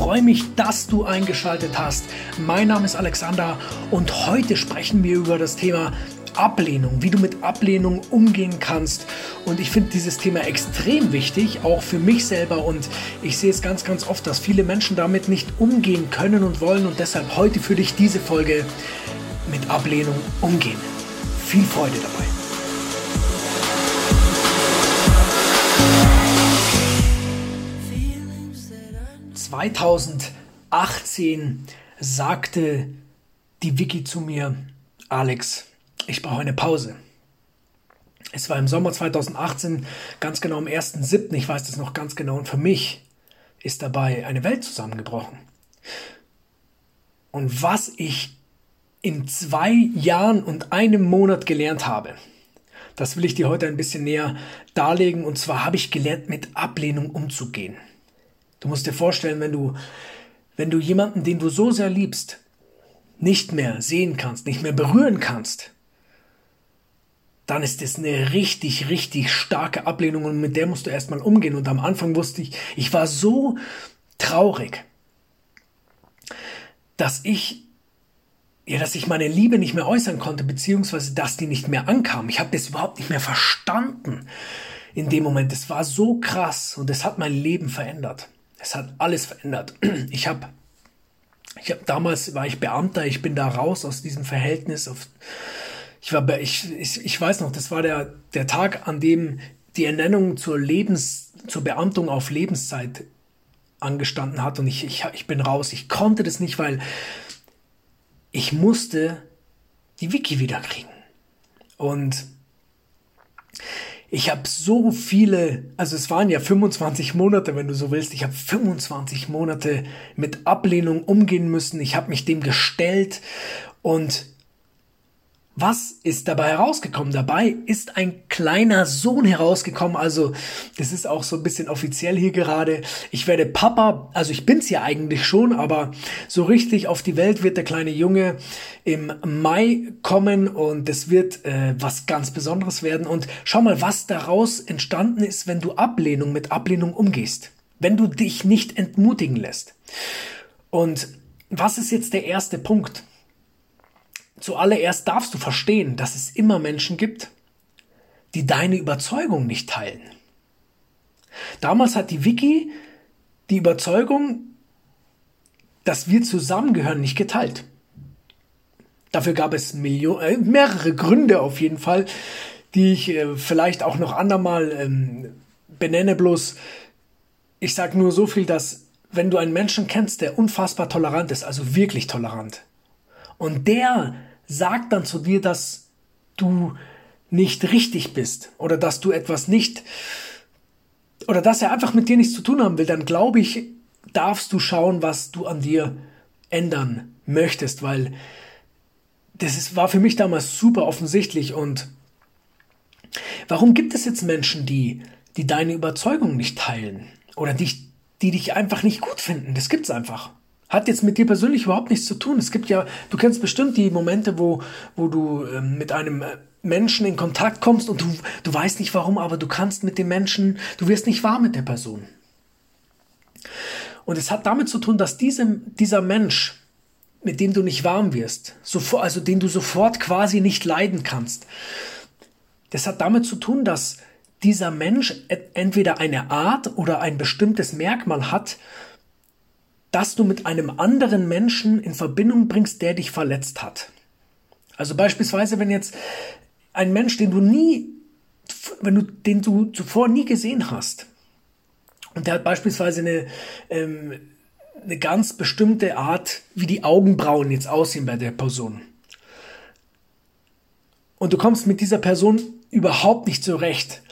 freue mich, dass du eingeschaltet hast. Mein Name ist Alexander und heute sprechen wir über das Thema Ablehnung, wie du mit Ablehnung umgehen kannst. Und ich finde dieses Thema extrem wichtig, auch für mich selber. Und ich sehe es ganz, ganz oft, dass viele Menschen damit nicht umgehen können und wollen. Und deshalb heute für dich diese Folge mit Ablehnung umgehen. Viel Freude dabei. 2018 sagte die Wiki zu mir, Alex, ich brauche eine Pause. Es war im Sommer 2018, ganz genau am 1.7., ich weiß das noch ganz genau, und für mich ist dabei eine Welt zusammengebrochen. Und was ich in zwei Jahren und einem Monat gelernt habe, das will ich dir heute ein bisschen näher darlegen. Und zwar habe ich gelernt, mit Ablehnung umzugehen. Du musst dir vorstellen, wenn du, wenn du jemanden, den du so sehr liebst, nicht mehr sehen kannst, nicht mehr berühren kannst, dann ist das eine richtig, richtig starke Ablehnung und mit der musst du erstmal umgehen. Und am Anfang wusste ich, ich war so traurig, dass ich, ja, dass ich meine Liebe nicht mehr äußern konnte, beziehungsweise dass die nicht mehr ankam. Ich habe das überhaupt nicht mehr verstanden in dem Moment. Es war so krass und es hat mein Leben verändert. Es hat alles verändert. Ich habe ich habe damals war ich Beamter, ich bin da raus aus diesem Verhältnis auf ich war ich, ich, ich weiß noch, das war der der Tag, an dem die Ernennung zur Lebens zur Beamtung auf Lebenszeit angestanden hat und ich, ich, ich bin raus. Ich konnte das nicht, weil ich musste die Wiki wiederkriegen. Und ich habe so viele, also es waren ja 25 Monate, wenn du so willst. Ich habe 25 Monate mit Ablehnung umgehen müssen. Ich habe mich dem gestellt und was ist dabei herausgekommen? Dabei ist ein kleiner Sohn herausgekommen. Also, das ist auch so ein bisschen offiziell hier gerade. Ich werde Papa, also ich bin's ja eigentlich schon, aber so richtig auf die Welt wird der kleine Junge im Mai kommen und es wird äh, was ganz Besonderes werden. Und schau mal, was daraus entstanden ist, wenn du Ablehnung mit Ablehnung umgehst. Wenn du dich nicht entmutigen lässt. Und was ist jetzt der erste Punkt? Zuallererst darfst du verstehen, dass es immer Menschen gibt, die deine Überzeugung nicht teilen. Damals hat die Wiki die Überzeugung, dass wir zusammengehören, nicht geteilt. Dafür gab es Millionen, äh, mehrere Gründe auf jeden Fall, die ich äh, vielleicht auch noch andermal ähm, benenne. Bloß, ich sage nur so viel, dass wenn du einen Menschen kennst, der unfassbar tolerant ist, also wirklich tolerant, und der sagt dann zu dir, dass du nicht richtig bist oder dass du etwas nicht oder dass er einfach mit dir nichts zu tun haben will, dann glaube ich, darfst du schauen, was du an dir ändern möchtest, weil das ist, war für mich damals super offensichtlich und warum gibt es jetzt Menschen, die, die deine Überzeugung nicht teilen oder die, die dich einfach nicht gut finden? Das gibt's einfach. Hat jetzt mit dir persönlich überhaupt nichts zu tun. Es gibt ja, du kennst bestimmt die Momente, wo, wo du ähm, mit einem äh, Menschen in Kontakt kommst und du, du weißt nicht warum, aber du kannst mit dem Menschen, du wirst nicht wahr mit der Person. Und es hat damit zu tun, dass diesem, dieser Mensch, mit dem du nicht warm wirst, sofort, also den du sofort quasi nicht leiden kannst, das hat damit zu tun, dass dieser Mensch entweder eine Art oder ein bestimmtes Merkmal hat, das du mit einem anderen Menschen in Verbindung bringst, der dich verletzt hat. Also beispielsweise, wenn jetzt ein Mensch, den du nie, wenn du, den du zuvor nie gesehen hast, und der hat beispielsweise eine, ähm, eine ganz bestimmte Art, wie die Augenbrauen jetzt aussehen bei der Person. Und du kommst mit dieser Person überhaupt nicht zurecht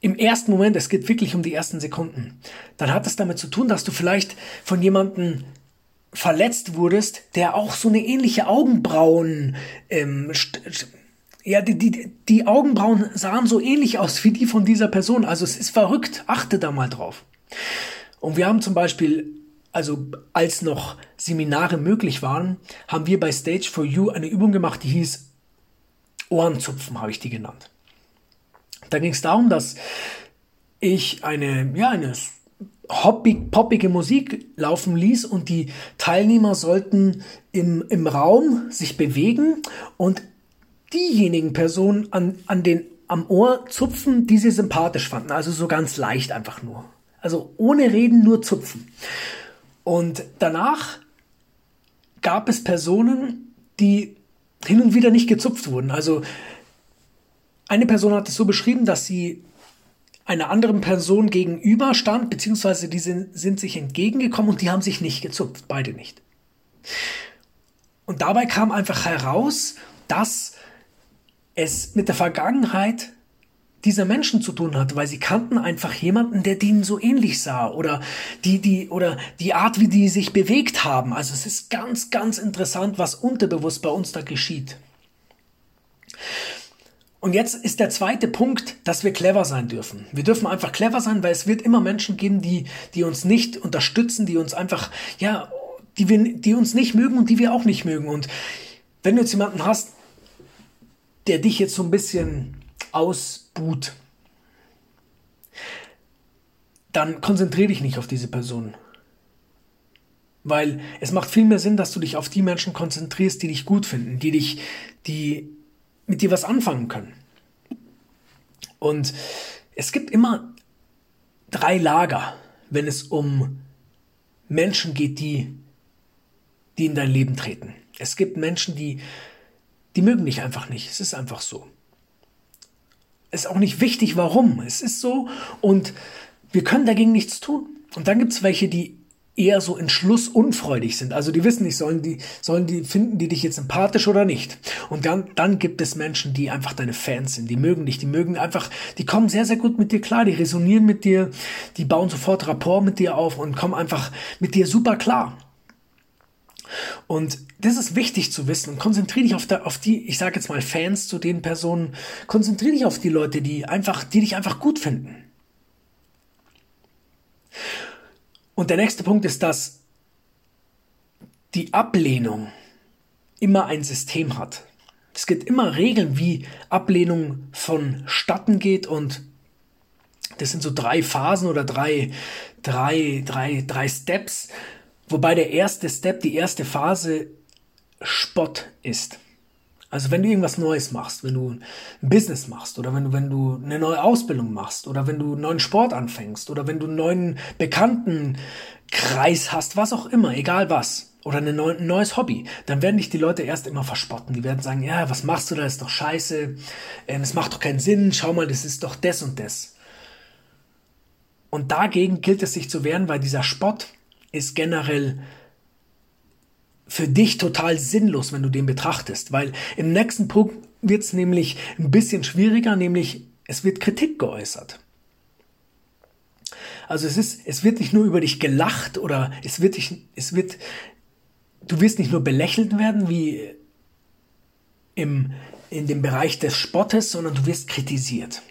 im ersten Moment, es geht wirklich um die ersten Sekunden, dann hat es damit zu tun, dass du vielleicht von jemandem verletzt wurdest, der auch so eine ähnliche Augenbrauen, ähm, ja, die, die, die Augenbrauen sahen so ähnlich aus wie die von dieser Person. Also es ist verrückt, achte da mal drauf. Und wir haben zum Beispiel, also als noch Seminare möglich waren, haben wir bei Stage for You eine Übung gemacht, die hieß Ohrenzupfen, habe ich die genannt. Da ging es darum, dass ich eine, ja, eine Hobby, poppige Musik laufen ließ und die Teilnehmer sollten im, im Raum sich bewegen und diejenigen Personen an, an den, am Ohr zupfen, die sie sympathisch fanden. Also so ganz leicht einfach nur. Also ohne Reden, nur zupfen. Und danach gab es Personen, die hin und wieder nicht gezupft wurden. Also eine Person hat es so beschrieben, dass sie einer anderen Person gegenüber stand, beziehungsweise die sind, sind sich entgegengekommen und die haben sich nicht gezupft, beide nicht. Und dabei kam einfach heraus, dass es mit der Vergangenheit dieser Menschen zu tun hatte, weil sie kannten einfach jemanden, der denen so ähnlich sah oder die, die, oder die Art, wie die sich bewegt haben. Also es ist ganz, ganz interessant, was unterbewusst bei uns da geschieht. Und jetzt ist der zweite Punkt, dass wir clever sein dürfen. Wir dürfen einfach clever sein, weil es wird immer Menschen geben, die, die uns nicht unterstützen, die uns einfach, ja, die wir, die uns nicht mögen und die wir auch nicht mögen. Und wenn du jetzt jemanden hast, der dich jetzt so ein bisschen ausbuht, dann konzentriere dich nicht auf diese Person. Weil es macht viel mehr Sinn, dass du dich auf die Menschen konzentrierst, die dich gut finden, die dich, die mit dir was anfangen können. Und es gibt immer drei Lager, wenn es um Menschen geht, die, die in dein Leben treten. Es gibt Menschen, die, die mögen dich einfach nicht. Es ist einfach so ist auch nicht wichtig, warum. Es ist so und wir können dagegen nichts tun. Und dann gibt es welche, die eher so entschlussunfreudig sind. Also die wissen nicht, sollen die, sollen die, finden die dich jetzt sympathisch oder nicht. Und dann, dann gibt es Menschen, die einfach deine Fans sind, die mögen dich, die mögen einfach, die kommen sehr, sehr gut mit dir klar, die resonieren mit dir, die bauen sofort Rapport mit dir auf und kommen einfach mit dir super klar. Und das ist wichtig zu wissen. Und konzentriere dich auf, der, auf die, ich sage jetzt mal Fans zu den Personen, konzentriere dich auf die Leute, die einfach, die dich einfach gut finden. Und der nächste Punkt ist, dass die Ablehnung immer ein System hat. Es gibt immer Regeln, wie Ablehnung vonstatten geht und das sind so drei Phasen oder drei, drei, drei, drei Steps, Wobei der erste Step, die erste Phase Spott ist. Also wenn du irgendwas Neues machst, wenn du ein Business machst oder wenn du, wenn du eine neue Ausbildung machst oder wenn du einen neuen Sport anfängst oder wenn du einen neuen Bekanntenkreis hast, was auch immer, egal was, oder ein neues Hobby, dann werden dich die Leute erst immer verspotten. Die werden sagen, ja, was machst du da, ist doch scheiße, ähm, es macht doch keinen Sinn, schau mal, das ist doch das und das. Und dagegen gilt es sich zu wehren, weil dieser Spott, ist generell für dich total sinnlos, wenn du den betrachtest, weil im nächsten Punkt wird es nämlich ein bisschen schwieriger, nämlich es wird Kritik geäußert. Also es ist, es wird nicht nur über dich gelacht oder es wird dich, es wird, du wirst nicht nur belächelt werden wie im, in dem Bereich des Spottes, sondern du wirst kritisiert.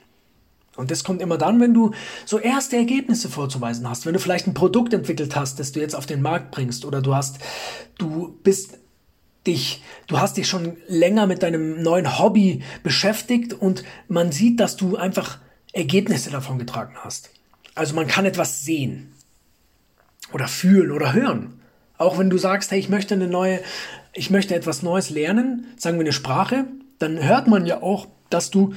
Und das kommt immer dann, wenn du so erste Ergebnisse vorzuweisen hast, wenn du vielleicht ein Produkt entwickelt hast, das du jetzt auf den Markt bringst oder du hast, du bist dich, du hast dich schon länger mit deinem neuen Hobby beschäftigt und man sieht, dass du einfach Ergebnisse davon getragen hast. Also man kann etwas sehen oder fühlen oder hören. Auch wenn du sagst, hey, ich möchte eine neue, ich möchte etwas Neues lernen, sagen wir eine Sprache, dann hört man ja auch, dass du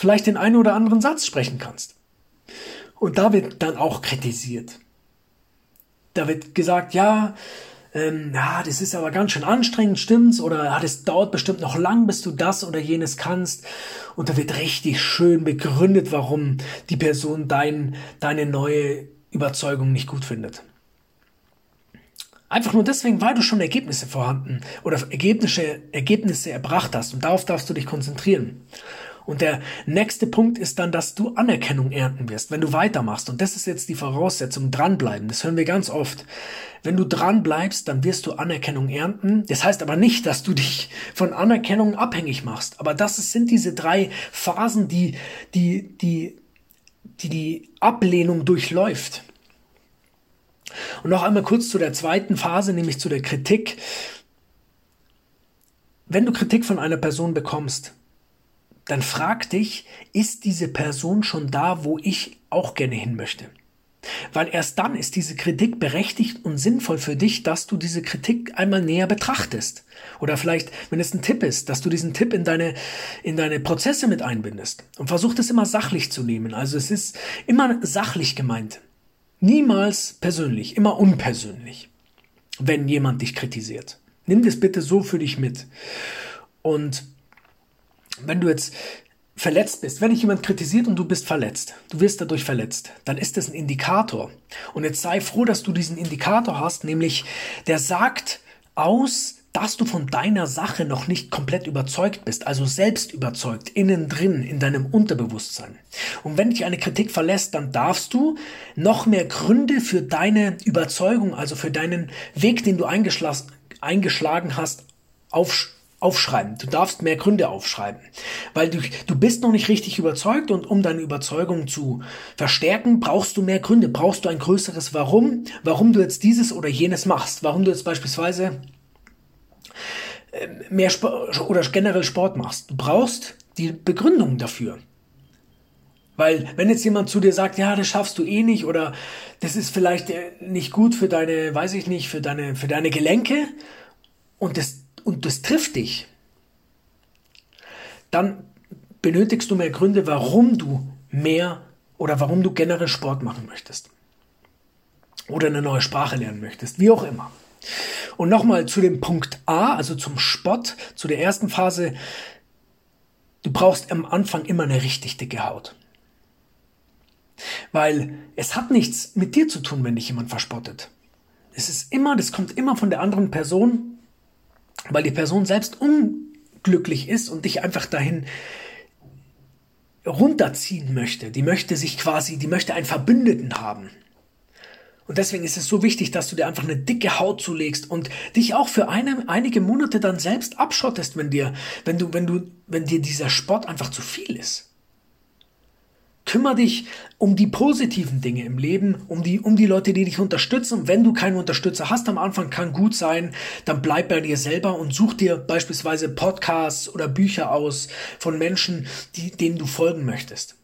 vielleicht den einen oder anderen Satz sprechen kannst. Und da wird dann auch kritisiert. Da wird gesagt, ja, ähm, ja, das ist aber ganz schön anstrengend, stimmt's? Oder ja, das dauert bestimmt noch lang, bis du das oder jenes kannst. Und da wird richtig schön begründet, warum die Person dein, deine neue Überzeugung nicht gut findet. Einfach nur deswegen, weil du schon Ergebnisse vorhanden oder Ergebnisse, Ergebnisse erbracht hast. Und darauf darfst du dich konzentrieren. Und der nächste Punkt ist dann, dass du Anerkennung ernten wirst, wenn du weitermachst. Und das ist jetzt die Voraussetzung, dranbleiben. Das hören wir ganz oft. Wenn du dranbleibst, dann wirst du Anerkennung ernten. Das heißt aber nicht, dass du dich von Anerkennung abhängig machst. Aber das sind diese drei Phasen, die die, die, die, die Ablehnung durchläuft. Und noch einmal kurz zu der zweiten Phase, nämlich zu der Kritik. Wenn du Kritik von einer Person bekommst, dann frag dich, ist diese Person schon da, wo ich auch gerne hin möchte? Weil erst dann ist diese Kritik berechtigt und sinnvoll für dich, dass du diese Kritik einmal näher betrachtest. Oder vielleicht, wenn es ein Tipp ist, dass du diesen Tipp in deine, in deine Prozesse mit einbindest. Und versuch das immer sachlich zu nehmen. Also es ist immer sachlich gemeint. Niemals persönlich, immer unpersönlich, wenn jemand dich kritisiert. Nimm das bitte so für dich mit. Und wenn du jetzt verletzt bist, wenn dich jemand kritisiert und du bist verletzt, du wirst dadurch verletzt, dann ist das ein Indikator. Und jetzt sei froh, dass du diesen Indikator hast, nämlich der sagt aus, dass du von deiner Sache noch nicht komplett überzeugt bist, also selbst überzeugt, innen drin, in deinem Unterbewusstsein. Und wenn dich eine Kritik verlässt, dann darfst du noch mehr Gründe für deine Überzeugung, also für deinen Weg, den du eingeschlagen hast, aufschreiben aufschreiben. Du darfst mehr Gründe aufschreiben, weil du, du bist noch nicht richtig überzeugt und um deine Überzeugung zu verstärken, brauchst du mehr Gründe, brauchst du ein größeres Warum, warum du jetzt dieses oder jenes machst, warum du jetzt beispielsweise äh, mehr Sport oder generell Sport machst. Du brauchst die Begründung dafür. Weil wenn jetzt jemand zu dir sagt, ja, das schaffst du eh nicht oder das ist vielleicht äh, nicht gut für deine, weiß ich nicht, für deine, für deine Gelenke und das und das trifft dich, dann benötigst du mehr Gründe, warum du mehr oder warum du generell Sport machen möchtest. Oder eine neue Sprache lernen möchtest, wie auch immer. Und nochmal zu dem Punkt A, also zum Spott, zu der ersten Phase. Du brauchst am Anfang immer eine richtig dicke Haut. Weil es hat nichts mit dir zu tun, wenn dich jemand verspottet. Es ist immer, das kommt immer von der anderen Person weil die Person selbst unglücklich ist und dich einfach dahin runterziehen möchte. Die möchte sich quasi, die möchte einen Verbündeten haben. Und deswegen ist es so wichtig, dass du dir einfach eine dicke Haut zulegst und dich auch für eine, einige Monate dann selbst abschottest, wenn dir, wenn du, wenn du, wenn dir dieser Sport einfach zu viel ist. Kümmer dich um die positiven Dinge im Leben, um die, um die Leute, die dich unterstützen. Und wenn du keinen Unterstützer hast am Anfang, kann gut sein, dann bleib bei dir selber und such dir beispielsweise Podcasts oder Bücher aus von Menschen, die, denen du folgen möchtest.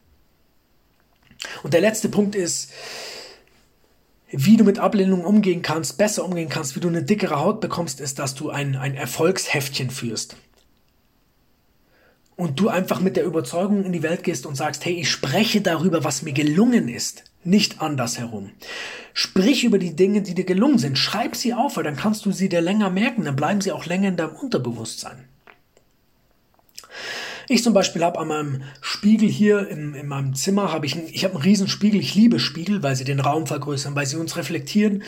Und der letzte Punkt ist, wie du mit Ablehnung umgehen kannst, besser umgehen kannst, wie du eine dickere Haut bekommst, ist, dass du ein, ein Erfolgsheftchen führst und du einfach mit der Überzeugung in die Welt gehst und sagst, hey, ich spreche darüber, was mir gelungen ist, nicht andersherum. Sprich über die Dinge, die dir gelungen sind. Schreib sie auf, weil dann kannst du sie dir länger merken, dann bleiben sie auch länger in deinem Unterbewusstsein. Ich zum Beispiel habe an meinem Spiegel hier in, in meinem Zimmer habe ich, ich habe einen riesen Spiegel. Ich liebe Spiegel, weil sie den Raum vergrößern, weil sie uns reflektieren,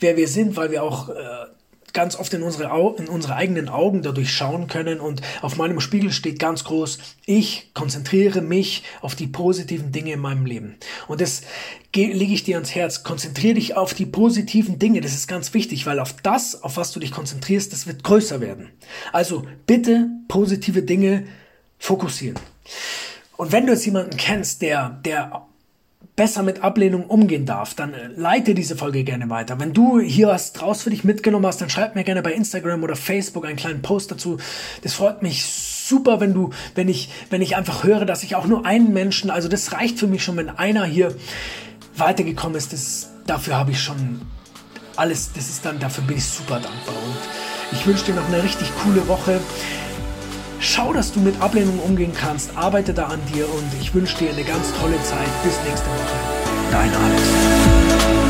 wer wir sind, weil wir auch äh, ganz oft in unsere, Au in unsere eigenen Augen dadurch schauen können und auf meinem Spiegel steht ganz groß, ich konzentriere mich auf die positiven Dinge in meinem Leben. Und das lege ich dir ans Herz. Konzentriere dich auf die positiven Dinge. Das ist ganz wichtig, weil auf das, auf was du dich konzentrierst, das wird größer werden. Also bitte positive Dinge fokussieren. Und wenn du jetzt jemanden kennst, der, der besser mit Ablehnung umgehen darf, dann äh, leite diese Folge gerne weiter. Wenn du hier was draus für dich mitgenommen hast, dann schreib mir gerne bei Instagram oder Facebook einen kleinen Post dazu. Das freut mich super, wenn du, wenn ich, wenn ich einfach höre, dass ich auch nur einen Menschen, also das reicht für mich schon, wenn einer hier weitergekommen ist. Das, dafür habe ich schon alles, das ist dann, dafür bin ich super dankbar. Und ich wünsche dir noch eine richtig coole Woche. Schau, dass du mit Ablehnung umgehen kannst. Arbeite da an dir und ich wünsche dir eine ganz tolle Zeit. Bis nächste Woche. Dein Alex.